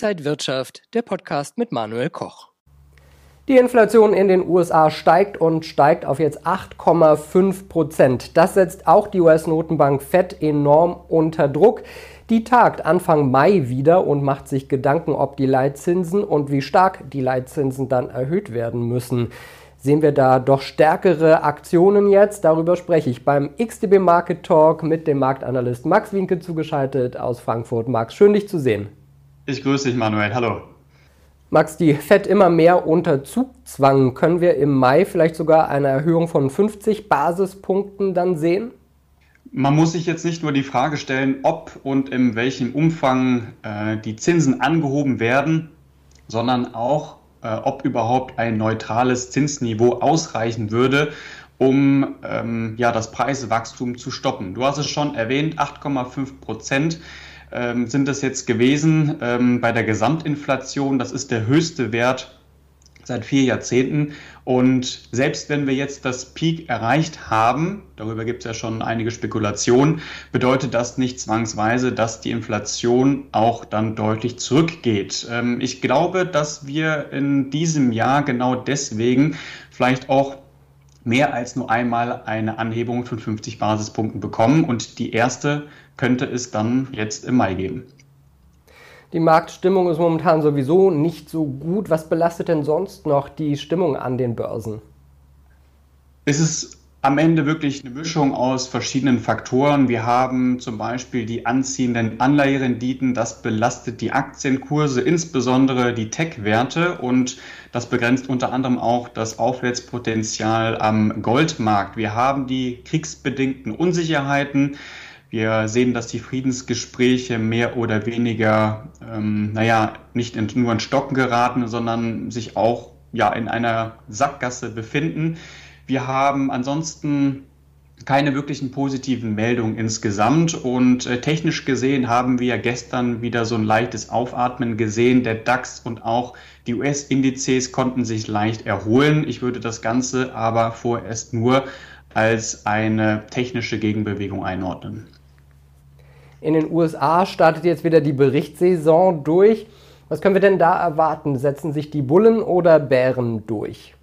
Inside Wirtschaft, der Podcast mit Manuel Koch. Die Inflation in den USA steigt und steigt auf jetzt 8,5 Prozent. Das setzt auch die US-Notenbank Fed enorm unter Druck. Die tagt Anfang Mai wieder und macht sich Gedanken, ob die Leitzinsen und wie stark die Leitzinsen dann erhöht werden müssen. Sehen wir da doch stärkere Aktionen jetzt? Darüber spreche ich beim XTB Market Talk mit dem Marktanalyst Max Winke zugeschaltet aus Frankfurt. Max, schön dich zu sehen. Ich grüße dich, Manuel. Hallo. Max, die FED immer mehr unter Zugzwang. Können wir im Mai vielleicht sogar eine Erhöhung von 50 Basispunkten dann sehen? Man muss sich jetzt nicht nur die Frage stellen, ob und in welchem Umfang äh, die Zinsen angehoben werden, sondern auch, äh, ob überhaupt ein neutrales Zinsniveau ausreichen würde, um ähm, ja, das Preiswachstum zu stoppen. Du hast es schon erwähnt, 8,5 Prozent ähm, sind es jetzt gewesen ähm, bei der Gesamtinflation. Das ist der höchste Wert seit vier Jahrzehnten. Und selbst wenn wir jetzt das Peak erreicht haben, darüber gibt es ja schon einige Spekulationen, bedeutet das nicht zwangsweise, dass die Inflation auch dann deutlich zurückgeht. Ähm, ich glaube, dass wir in diesem Jahr genau deswegen vielleicht auch mehr als nur einmal eine Anhebung von 50 Basispunkten bekommen. Und die erste könnte es dann jetzt im Mai geben. Die Marktstimmung ist momentan sowieso nicht so gut. Was belastet denn sonst noch die Stimmung an den Börsen? Es ist am Ende wirklich eine Mischung aus verschiedenen Faktoren. Wir haben zum Beispiel die anziehenden Anleiherenditen. Das belastet die Aktienkurse, insbesondere die Tech-Werte. Und das begrenzt unter anderem auch das Aufwärtspotenzial am Goldmarkt. Wir haben die kriegsbedingten Unsicherheiten. Wir sehen, dass die Friedensgespräche mehr oder weniger, ähm, naja, nicht in, nur in Stocken geraten, sondern sich auch ja, in einer Sackgasse befinden. Wir haben ansonsten keine wirklichen positiven Meldungen insgesamt. Und äh, technisch gesehen haben wir gestern wieder so ein leichtes Aufatmen gesehen. Der DAX und auch die US-Indizes konnten sich leicht erholen. Ich würde das Ganze aber vorerst nur als eine technische Gegenbewegung einordnen. In den USA startet jetzt wieder die Berichtssaison durch. Was können wir denn da erwarten? Setzen sich die Bullen oder Bären durch?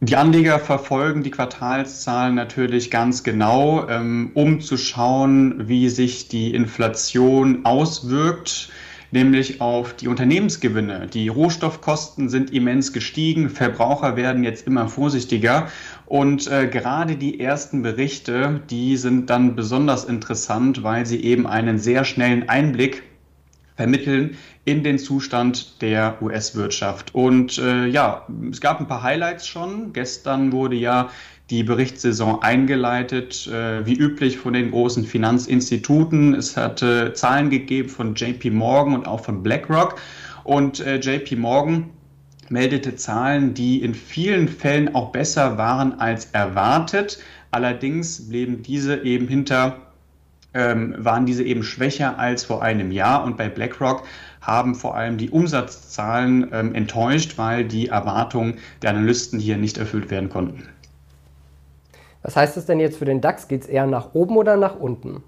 Die Anleger verfolgen die Quartalszahlen natürlich ganz genau, ähm, um zu schauen, wie sich die Inflation auswirkt nämlich auf die Unternehmensgewinne. Die Rohstoffkosten sind immens gestiegen, Verbraucher werden jetzt immer vorsichtiger und äh, gerade die ersten Berichte, die sind dann besonders interessant, weil sie eben einen sehr schnellen Einblick vermitteln in den Zustand der US-Wirtschaft. Und äh, ja, es gab ein paar Highlights schon. Gestern wurde ja die Berichtssaison eingeleitet, äh, wie üblich von den großen Finanzinstituten. Es hatte Zahlen gegeben von JP Morgan und auch von BlackRock. Und äh, JP Morgan meldete Zahlen, die in vielen Fällen auch besser waren als erwartet. Allerdings blieben diese eben hinter ähm, waren diese eben schwächer als vor einem Jahr. Und bei BlackRock haben vor allem die Umsatzzahlen ähm, enttäuscht, weil die Erwartungen der Analysten hier nicht erfüllt werden konnten. Was heißt das denn jetzt für den DAX? Geht es eher nach oben oder nach unten?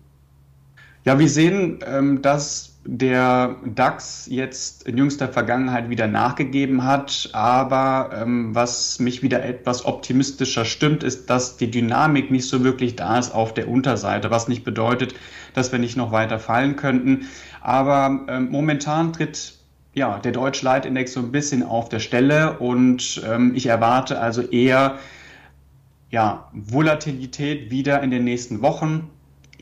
Ja, wir sehen, ähm, dass der DAX jetzt in jüngster Vergangenheit wieder nachgegeben hat. Aber ähm, was mich wieder etwas optimistischer stimmt, ist, dass die Dynamik nicht so wirklich da ist auf der Unterseite, was nicht bedeutet, dass wir nicht noch weiter fallen könnten. Aber ähm, momentan tritt ja, der Deutsche Leitindex so ein bisschen auf der Stelle und ähm, ich erwarte also eher ja, Volatilität wieder in den nächsten Wochen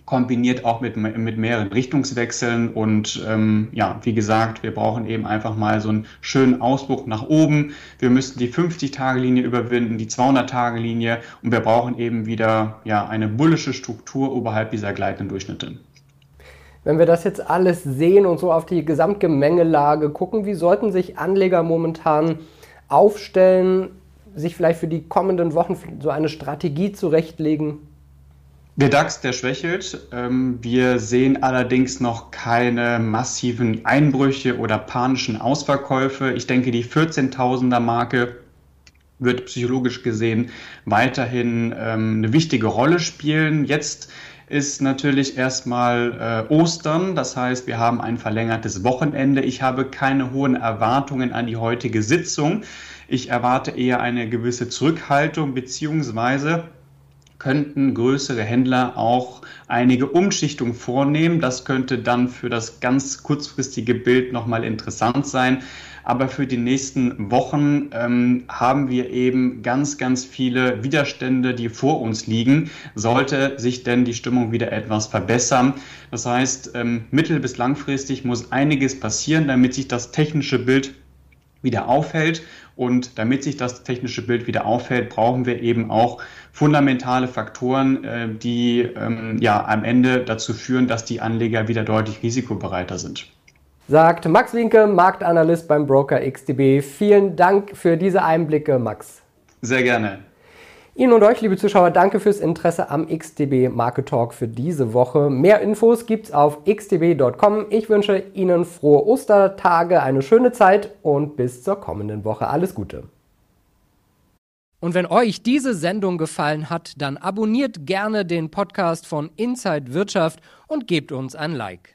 kombiniert auch mit, mit mehreren Richtungswechseln. Und ähm, ja, wie gesagt, wir brauchen eben einfach mal so einen schönen Ausbruch nach oben. Wir müssen die 50-Tage-Linie überwinden, die 200-Tage-Linie und wir brauchen eben wieder ja, eine bullische Struktur oberhalb dieser gleitenden Durchschnitte. Wenn wir das jetzt alles sehen und so auf die Gesamtgemengelage gucken, wie sollten sich Anleger momentan aufstellen, sich vielleicht für die kommenden Wochen so eine Strategie zurechtlegen? Der DAX, der schwächelt. Ähm, wir sehen allerdings noch keine massiven Einbrüche oder panischen Ausverkäufe. Ich denke, die 14.000er Marke wird psychologisch gesehen weiterhin ähm, eine wichtige Rolle spielen. Jetzt ist natürlich erstmal äh, Ostern. Das heißt, wir haben ein verlängertes Wochenende. Ich habe keine hohen Erwartungen an die heutige Sitzung. Ich erwarte eher eine gewisse Zurückhaltung beziehungsweise könnten größere Händler auch einige Umschichtungen vornehmen. Das könnte dann für das ganz kurzfristige Bild nochmal interessant sein. Aber für die nächsten Wochen ähm, haben wir eben ganz, ganz viele Widerstände, die vor uns liegen, sollte sich denn die Stimmung wieder etwas verbessern. Das heißt, ähm, mittel- bis langfristig muss einiges passieren, damit sich das technische Bild wieder aufhält. Und damit sich das technische Bild wieder aufhält, brauchen wir eben auch fundamentale Faktoren, äh, die ähm, ja am Ende dazu führen, dass die Anleger wieder deutlich risikobereiter sind sagt Max Winke, Marktanalyst beim Broker XTB. Vielen Dank für diese Einblicke, Max. Sehr gerne. Ihnen und euch, liebe Zuschauer, danke fürs Interesse am XTB Market Talk für diese Woche. Mehr Infos gibt's auf xtb.com. Ich wünsche Ihnen frohe Ostertage, eine schöne Zeit und bis zur kommenden Woche. Alles Gute. Und wenn euch diese Sendung gefallen hat, dann abonniert gerne den Podcast von Inside Wirtschaft und gebt uns ein Like.